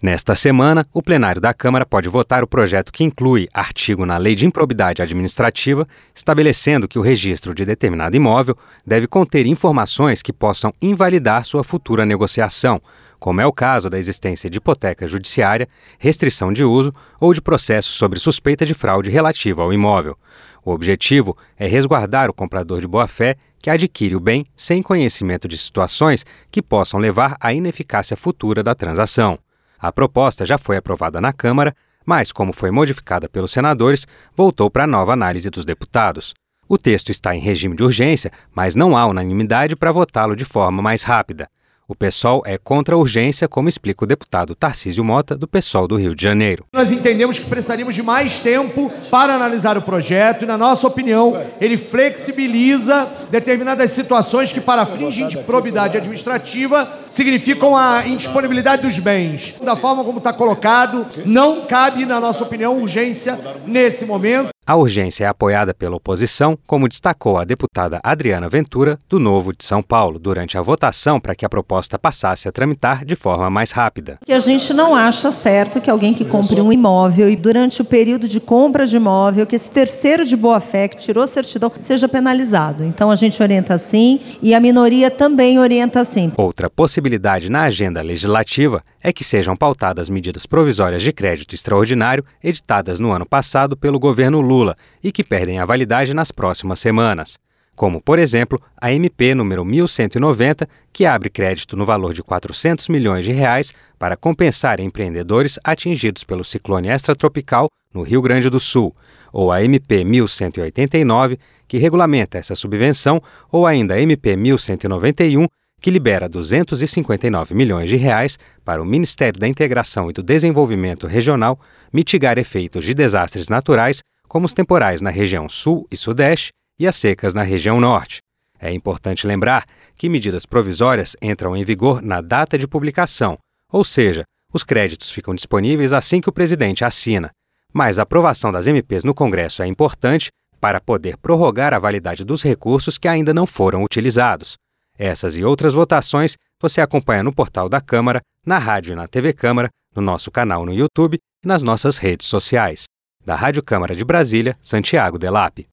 Nesta semana, o plenário da Câmara pode votar o projeto que inclui artigo na Lei de Improbidade Administrativa, estabelecendo que o registro de determinado imóvel deve conter informações que possam invalidar sua futura negociação, como é o caso da existência de hipoteca judiciária, restrição de uso ou de processo sobre suspeita de fraude relativa ao imóvel. O objetivo é resguardar o comprador de boa-fé que adquire o bem sem conhecimento de situações que possam levar à ineficácia futura da transação. A proposta já foi aprovada na Câmara, mas, como foi modificada pelos senadores, voltou para nova análise dos deputados. O texto está em regime de urgência, mas não há unanimidade para votá-lo de forma mais rápida. O PSOL é contra a urgência, como explica o deputado Tarcísio Mota, do PSOL do Rio de Janeiro. Nós entendemos que precisaríamos de mais tempo para analisar o projeto e, na nossa opinião, ele flexibiliza determinadas situações que, para fins de probidade administrativa, significam a indisponibilidade dos bens. Da forma como está colocado, não cabe, na nossa opinião, urgência nesse momento. A urgência é apoiada pela oposição, como destacou a deputada Adriana Ventura, do Novo de São Paulo, durante a votação para que a proposta passasse a tramitar de forma mais rápida. E a gente não acha certo que alguém que compre um imóvel e durante o período de compra de imóvel, que esse terceiro de boa-fé que tirou certidão, seja penalizado. Então a gente orienta assim e a minoria também orienta assim. Outra possibilidade na agenda legislativa é que sejam pautadas medidas provisórias de crédito extraordinário editadas no ano passado pelo governo Lula Lula e que perdem a validade nas próximas semanas. Como, por exemplo, a MP número 1190, que abre crédito no valor de 400 milhões de reais para compensar empreendedores atingidos pelo ciclone extratropical no Rio Grande do Sul, ou a MP 1189, que regulamenta essa subvenção, ou ainda a MP 1191, que libera 259 milhões de reais para o Ministério da Integração e do Desenvolvimento Regional mitigar efeitos de desastres naturais como os temporais na região sul e sudeste e as secas na região norte. É importante lembrar que medidas provisórias entram em vigor na data de publicação, ou seja, os créditos ficam disponíveis assim que o presidente assina. Mas a aprovação das MPs no Congresso é importante para poder prorrogar a validade dos recursos que ainda não foram utilizados. Essas e outras votações você acompanha no portal da Câmara, na rádio e na TV Câmara, no nosso canal no YouTube e nas nossas redes sociais. Da Rádio Câmara de Brasília, Santiago Delap.